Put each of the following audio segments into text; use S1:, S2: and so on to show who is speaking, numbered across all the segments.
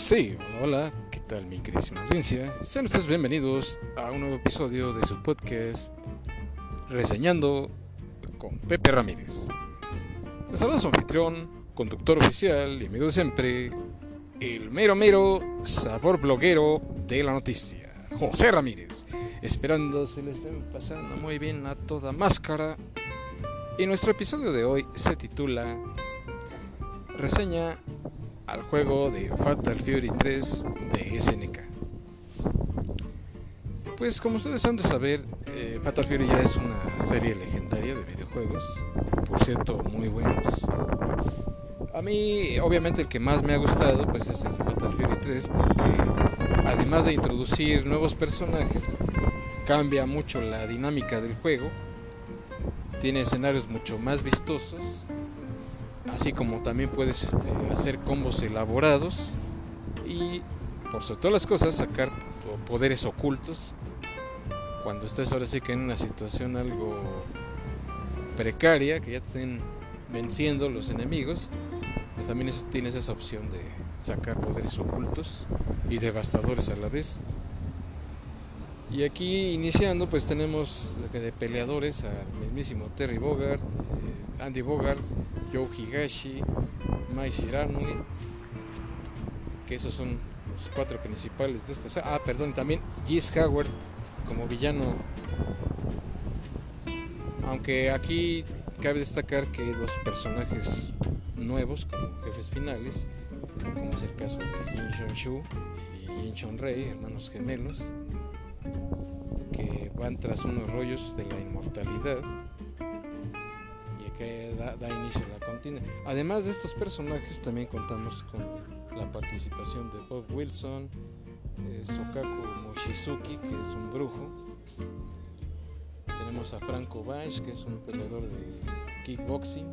S1: Sí, hola, ¿qué tal mi queridísima audiencia? Sean ustedes bienvenidos a un nuevo episodio de su podcast Reseñando con Pepe Ramírez. Les saluda su anfitrión, conductor oficial y amigo de siempre, el mero mero sabor bloguero de la noticia, José Ramírez. Esperando se le estén pasando muy bien a toda máscara. Y nuestro episodio de hoy se titula Reseña al juego de Fatal Fury 3 de SNK. Pues como ustedes han de saber, eh, Fatal Fury ya es una serie legendaria de videojuegos, por cierto muy buenos. A mí obviamente el que más me ha gustado pues es el Fatal Fury 3 porque además de introducir nuevos personajes, cambia mucho la dinámica del juego, tiene escenarios mucho más vistosos así como también puedes eh, hacer combos elaborados y por sobre todas las cosas sacar poderes ocultos cuando estés ahora sí que en una situación algo precaria, que ya te estén venciendo los enemigos, pues también tienes esa opción de sacar poderes ocultos y devastadores a la vez. Y aquí iniciando pues tenemos de peleadores al mismísimo Terry Bogard, eh, Andy Bogard, Joe Higashi, Mai Shiranui, que esos son los cuatro principales de esta Ah, perdón, también Gis Howard como villano. Aunque aquí cabe destacar que los personajes nuevos como jefes finales, como es el caso de Jin Shu y Jin Shon Rei, hermanos gemelos, van tras unos rollos de la inmortalidad que da, inicio a la contienda. Además de estos personajes, también contamos con la participación de Bob Wilson, eh, Sokaku Mochizuki, que es un brujo. Tenemos a Franco Bash, que es un peleador de kickboxing.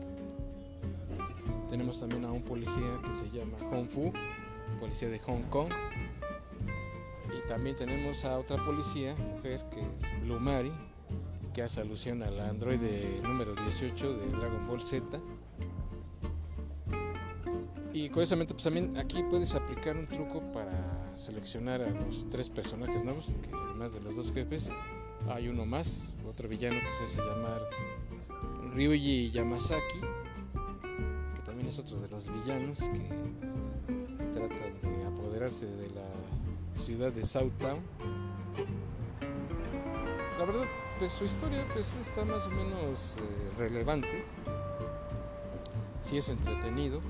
S1: Tenemos también a un policía que se llama Hong Fu, policía de Hong Kong. Y también tenemos a otra policía, mujer, que es Blue Mary, que hace alusión al androide número 18 de Dragon Ball Z. Y curiosamente, pues también aquí puedes aplicar un truco para seleccionar a los tres personajes nuevos, que además de los dos jefes, hay uno más, otro villano que se hace llamar Ryuji Yamazaki, que también es otro de los villanos que trata de apoderarse de la ciudad de Southtown. La verdad, pues su historia pues está más o menos eh, relevante. Si es entretenido.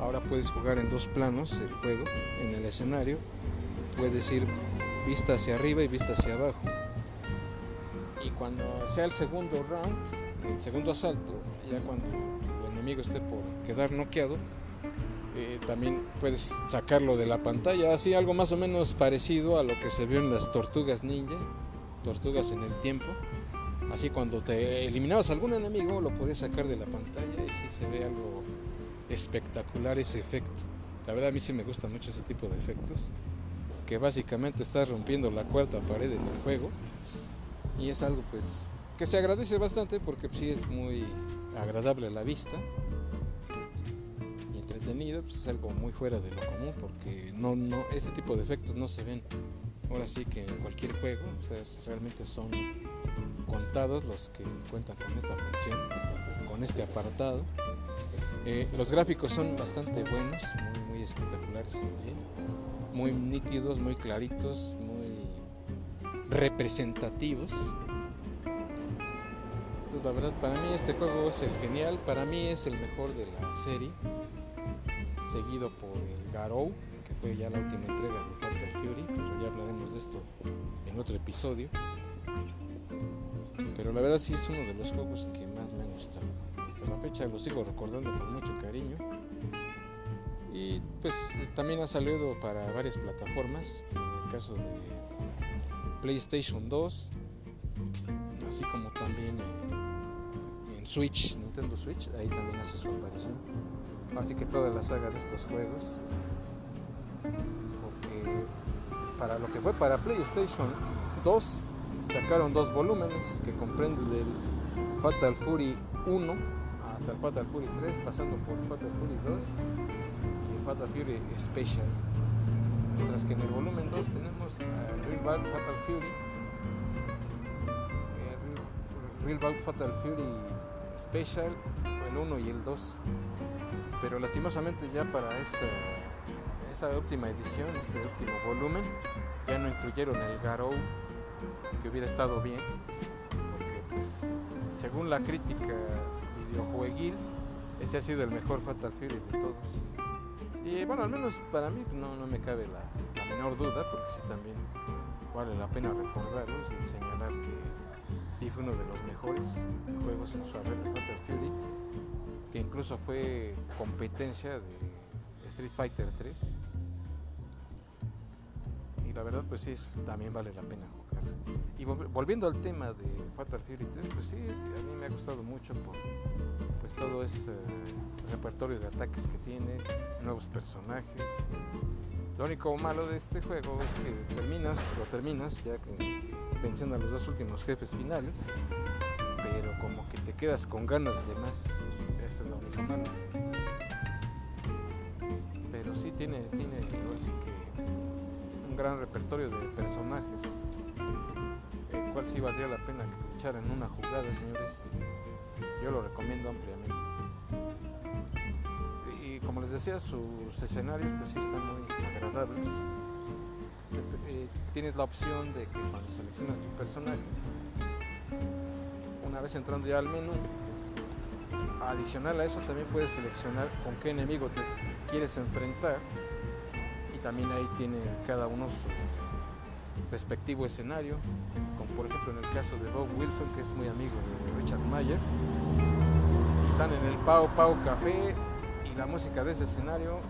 S1: Ahora puedes jugar en dos planos el juego, en el escenario. Puedes ir vista hacia arriba y vista hacia abajo. Y cuando sea el segundo round, el segundo asalto, ya cuando el enemigo esté por quedar noqueado, eh, también puedes sacarlo de la pantalla, así algo más o menos parecido a lo que se vio en las tortugas ninja, tortugas en el tiempo. Así cuando te eliminabas algún enemigo lo podías sacar de la pantalla y sí se ve algo espectacular ese efecto. La verdad a mí sí me gusta mucho ese tipo de efectos. Que básicamente estás rompiendo la cuarta pared en el juego. Y es algo pues que se agradece bastante porque sí es muy agradable a la vista. Y entretenido, pues es algo muy fuera de lo común porque no, no, este tipo de efectos no se ven ahora sí que en cualquier juego, realmente son contados los que cuentan con esta función, con este apartado. Eh, los gráficos son bastante buenos, muy, muy espectaculares también, muy nítidos, muy claritos, muy representativos. Entonces la verdad para mí este juego es el genial, para mí es el mejor de la serie, seguido por el Garou, que fue ya la última entrega de Fatal Fury, pero ya hablaremos de esto en otro episodio. Pero la verdad sí es uno de los juegos que más me han gustado. Hasta la fecha lo sigo recordando con mucho cariño. Y pues también ha salido para varias plataformas, en el caso de PlayStation 2, así como también en Switch, Nintendo Switch, ahí también hace su aparición. Así que toda la saga de estos juegos porque para lo que fue para PlayStation 2 sacaron dos volúmenes que comprenden el Fatal Fury 1 hasta el Fatal Fury 3 pasando por Fatal Fury 2 y el Fatal Fury Special. Mientras que en el volumen 2 tenemos Real Bug Fatal Fury. Real Bug Fatal Fury Special, el 1 y el 2. Pero lastimosamente ya para esa, esa última edición, este último volumen, ya no incluyeron el Garou, que hubiera estado bien, porque pues, según la crítica videojueguil, ese ha sido el mejor Fatal Fury de todos. Y bueno, al menos para mí no, no me cabe la, la, menor duda, porque sí también vale la pena recordarlos y señalar que sí fue uno de los mejores juegos en su haber de Fatal Fury, que incluso fue competencia de Street Fighter 3 la verdad pues sí, también vale la pena jugar. Y volviendo al tema de Fatal Fury 3, pues sí, a mí me ha gustado mucho por pues todo ese repertorio de ataques que tiene, nuevos personajes. Lo único malo de este juego es que terminas, lo terminas ya que venciendo a los dos últimos jefes finales, pero como que te quedas con ganas de más. Eso es lo único malo. Pero sí tiene, tiene, así que gran repertorio de personajes, el cual sí valdría la pena que en una jugada, señores. Yo lo recomiendo ampliamente. Y como les decía, sus escenarios pues sí están muy agradables. Eh, tienes la opción de que cuando seleccionas tu personaje, una vez entrando ya al menú, adicional a eso también puedes seleccionar con qué enemigo te quieres enfrentar también ahí tiene cada uno su respectivo escenario, como por ejemplo en el caso de Bob Wilson, que es muy amigo de Richard Mayer. Están en el Pau Pau Café y la música de ese escenario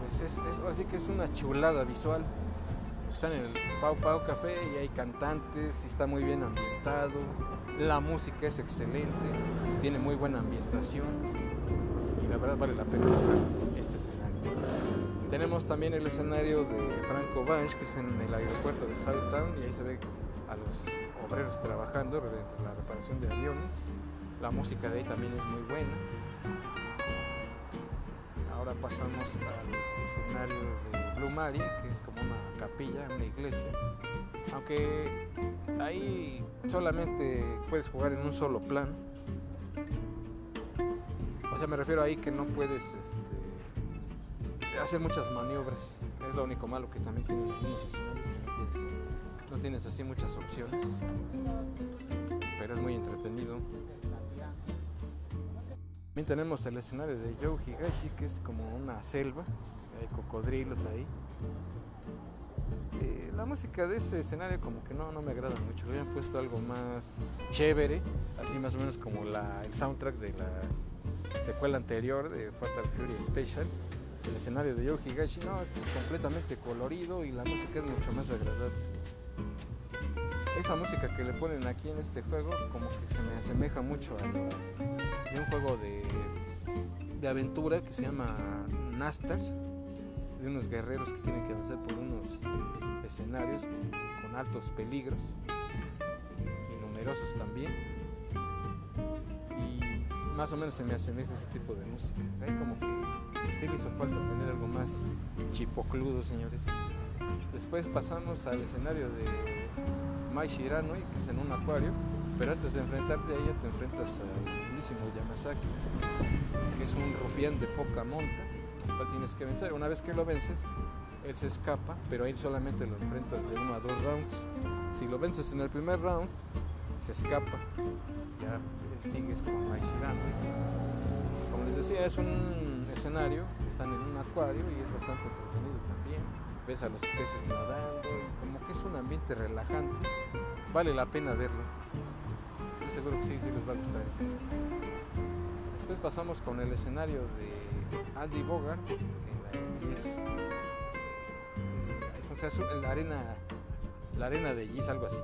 S1: pues es, así que es una chulada visual. Están en el Pau Pau Café y hay cantantes y está muy bien ambientado. La música es excelente, tiene muy buena ambientación y la verdad vale la pena este escenario. Tenemos también el escenario de Franco Banch, que es en el aeropuerto de Southtown, y ahí se ve a los obreros trabajando la reparación de aviones. La música de ahí también es muy buena. Pasamos al escenario de Blue Mary, que es como una capilla, una iglesia. Aunque ahí solamente puedes jugar en un solo plan. O sea, me refiero ahí que no puedes este, hacer muchas maniobras. Es lo único malo que también tiene algunos escenarios que no tienes, así muchas opciones. Pero es muy entretenido. También tenemos el escenario de Joe Higashi, que es como una selva, hay cocodrilos ahí. Eh, la música de ese escenario como que no, no me agrada mucho, le habían puesto algo más chévere, así más o menos como la, el soundtrack de la secuela anterior de Fatal Fury Special el escenario de Yo Higashi no, es completamente colorido y la música es mucho más agradable. Esa música que le ponen aquí en este juego como que se me asemeja mucho a, de un juego de, de aventura que se llama Nastar, de unos guerreros que tienen que avanzar por unos escenarios con, altos peligros y numerosos también. Y más o menos se me asemeja ese tipo de música. Hay como que sí me hizo falta tener algo más chipocludo, señores. Después pasamos al escenario de Mai Shiranui, que es en un acuario, pero antes de enfrentarte a ella te enfrentas al mismísimo Yamasaki, que es un rufián de poca monta, al cual tienes que vencer. Una vez que lo vences, él se escapa, pero ahí solamente lo enfrentas de uno a dos rounds. Si lo vences en el primer round, se escapa, ya sigues con Mai Shiranui. Como les decía, es un escenario, están en un acuario y es bastante entretenido también. Ves a los peces nadando como que es un ambiente relajante. Vale la pena verlo. Seguro que sí, sí les va a gustar ese Después pasamos con el escenario de Andy Bogart, que es, eh, la arena, la arena de Giz, algo así.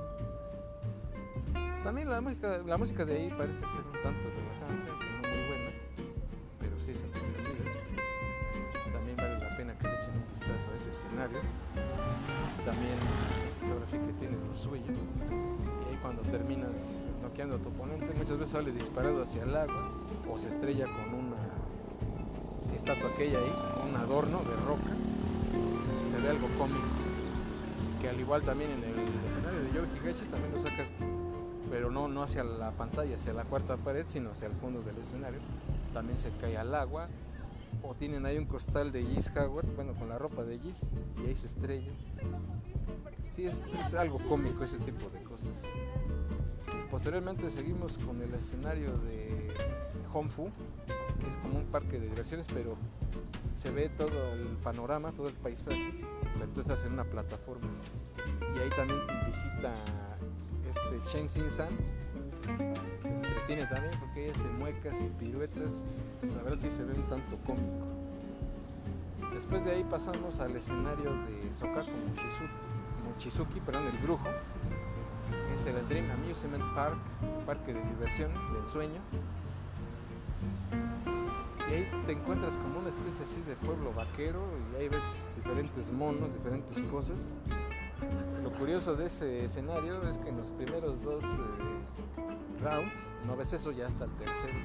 S1: También la música, la música de ahí parece ser un tanto relajante, no muy buena, pero sí es escenario. También pues, ahora sí que tiene lo suyo. Cuando terminas noqueando a tu oponente, muchas veces sale disparado hacia el agua o se estrella con una estatua aquella ahí, un adorno de roca. Se ve algo cómico. Que al igual también en el escenario de Yogi Higashi también lo sacas, pero no, no hacia la pantalla, hacia la cuarta pared, sino hacia el fondo del escenario. También se cae al agua. O tienen ahí un costal de Gis Howard, bueno, con la ropa de Gis, y ahí se estrella. Sí, es, es algo cómico ese tipo de cosas. Posteriormente seguimos con el escenario de Hongfu, que es como un parque de diversiones, pero se ve todo el panorama, todo el paisaje, pero tú estás en una plataforma. Y ahí también visita este Shen Xin-san, te entretiene también porque ella hace muecas y piruetas, la verdad sí se ve un tanto cómico. Después de ahí pasamos al escenario de Sokaku Mochizuki, Mochizuki perdón, el brujo, es el Dream Amusement Park, parque de diversiones del sueño. Y ahí te encuentras como una especie así de pueblo vaquero y ahí ves diferentes monos, diferentes cosas. Lo curioso de ese escenario es que en los primeros dos eh, rounds no ves eso ya hasta el tercero.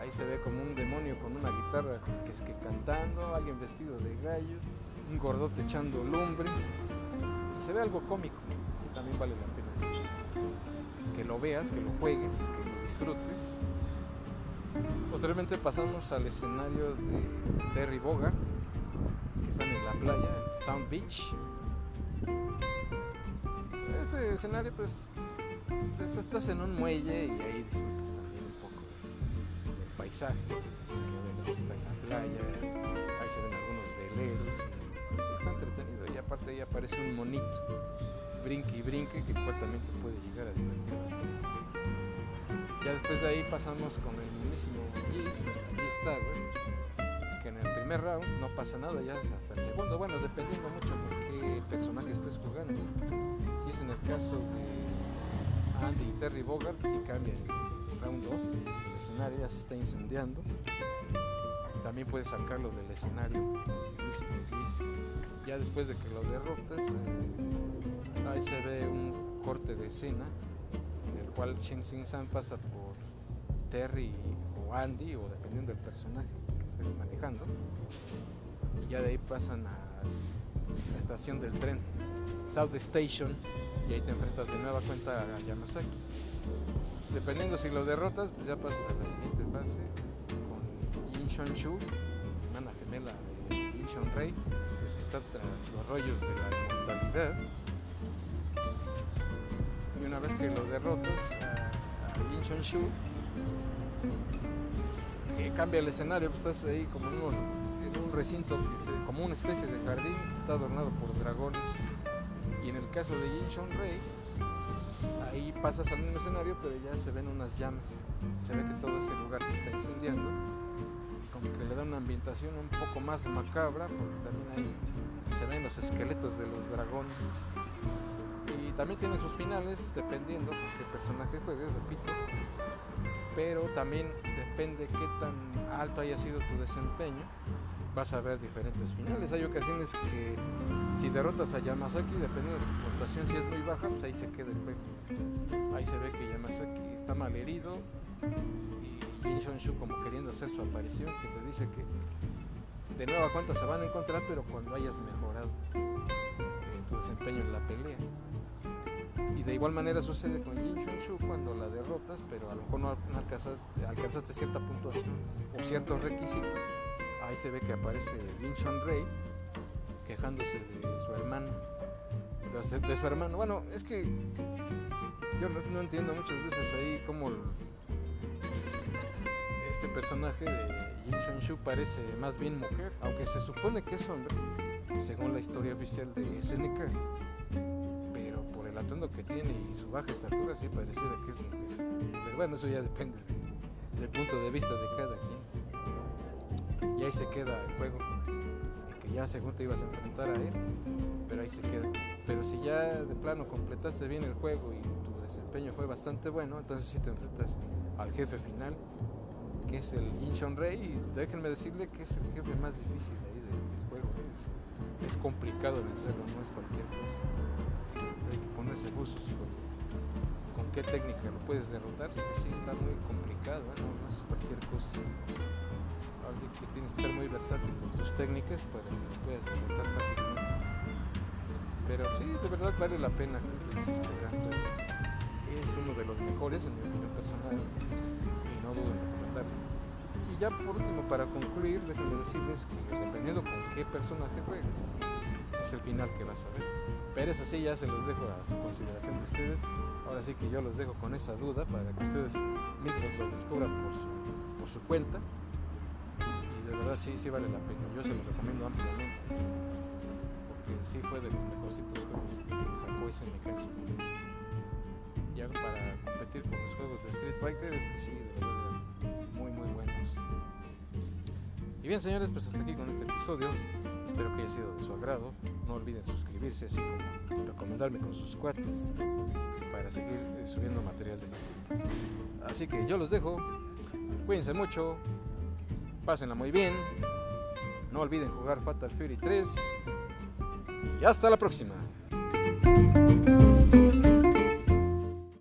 S1: Ahí se ve como un demonio con una guitarra que es que cantando, alguien vestido de gallo, un gordote echando lumbre. Se ve algo cómico, sí, también vale la pena que lo veas, que lo juegues, que lo disfrutes. Posteriormente pasamos al escenario de Terry Bogard, que están en la playa, Sound Beach. Este escenario pues, pues, estás en un muelle y ahí disfrutas también un poco del paisaje, que está en la playa, ahí se ven algunos veleros, está entretenido y aparte ahí aparece un monito, brinque y brinque, que también te puede llegar a divertir bastante. Ya después de ahí pasamos con el mismísimo Gis, Gis Tower, que en el primer round no pasa nada, ya es hasta el segundo, bueno, dependiendo mucho con qué personaje estés jugando. Si es en el caso de Andy y Terry Bogart, si cambia en round 2, el escenario ya se está incendiando. También puedes sacarlo del escenario. Ya después de que lo derrotas, eh, ahí se ve un corte de escena en el cual Shin Sin San pasa por Terry o Andy, o dependiendo del personaje que estés manejando, y ya de ahí pasan a la estación del tren, South Station, y ahí te enfrentas de nueva cuenta a Yamasaki. Dependiendo si lo derrotas, pues ya pasas a la siguiente fase Shon Shu, hermana gemela de Jin Shon Rei, pues que está tras los rollos de la inmortalidad. Y una vez que lo derrotas a, a Jin Shon Shu, que cambia el escenario, pues estás ahí como en, un recinto, como una especie de jardín que está adornado por dragones. Y en el caso de Jin Shon Rei, ahí pasas al mismo escenario, pero ya se ven unas llamas. Se ve que todo ese lugar se está incendiando. Que le da una ambientación un poco más macabra, porque también se ven los esqueletos de los dragones. Y también tiene sus finales, dependiendo de qué personaje juegues, repito. Pero también depende qué tan alto haya sido tu desempeño, vas a ver diferentes finales. Hay ocasiones que si derrotas a Yamasaki, dependiendo de tu puntuación, si es muy baja, pues ahí se queda el juego. Ahí se ve que Yamasaki está mal herido y Jin Shon Shu como queriendo hacer su aparición, que te dice que de nueva cuenta se van a encontrar, pero cuando hayas mejorado tu desempeño en la pelea. Y de igual manera sucede con Jin Shun Shu cuando la derrotas, pero a lo mejor no, alcanzaste, alcanzaste cierta puntuación o ciertos requisitos. Ahí se ve que aparece Jin Rei quejándose de su hermano. De, su- hermano. Bueno, es que yo no, entiendo muchas veces ahí cómo este personaje de Jin Shu parece más bien mujer, aunque se supone que es hombre, según la historia oficial de SNK pero por el atuendo que tiene y su baja estatura sí pareciera que es mujer. Pero bueno, eso ya depende de- del punto de vista de cada quien. Y ahí se queda el juego, que ya según te ibas a enfrentar a él, pero ahí se queda. Pero si ya de plano completaste bien el juego y tu desempeño fue bastante bueno, entonces sí te enfrentas al jefe final, que es el Jin Shon Rei, y déjenme decirle que es el jefe más difícil ahí del, juego. Es, es complicado vencerlo, no es cualquier cosa hay que ponerse buzos con, qué técnica lo puedes derrotar, sí está muy complicado, ¿eh? no, es cualquier cosa. Ahora sí que tienes que ser muy versátil con tus técnicas para que lo puedas derrotar fácilmente. Pero sí, de verdad vale la pena que este gran de los mejores en mi opinión personal y no dudo en recomendarlo. Y ya por último, para concluir, déjenme decirles que dependiendo con qué personaje juegues, es el final que vas a ver. Pero eso sí, ya se los dejo a su consideración de ustedes. Ahora sí que yo los dejo con esa duda para que ustedes mismos los descubran por su, cuenta. Y de verdad sí, sí vale la pena. Yo se los recomiendo ampliamente. Porque sí fue de los mejorcitos juegos que sacó SNK en competir con los juegos de Street Fighter es que sí, de verdad muy muy buenos. Y bien señores, pues hasta aquí con este episodio. Espero que haya sido de su agrado. No olviden suscribirse, así como recomendarme con sus cuates para seguir eh, subiendo material de este tipo. Así que yo los dejo. Cuídense mucho. Pásenla muy bien. No olviden jugar Fatal Fury 3. Y hasta la próxima.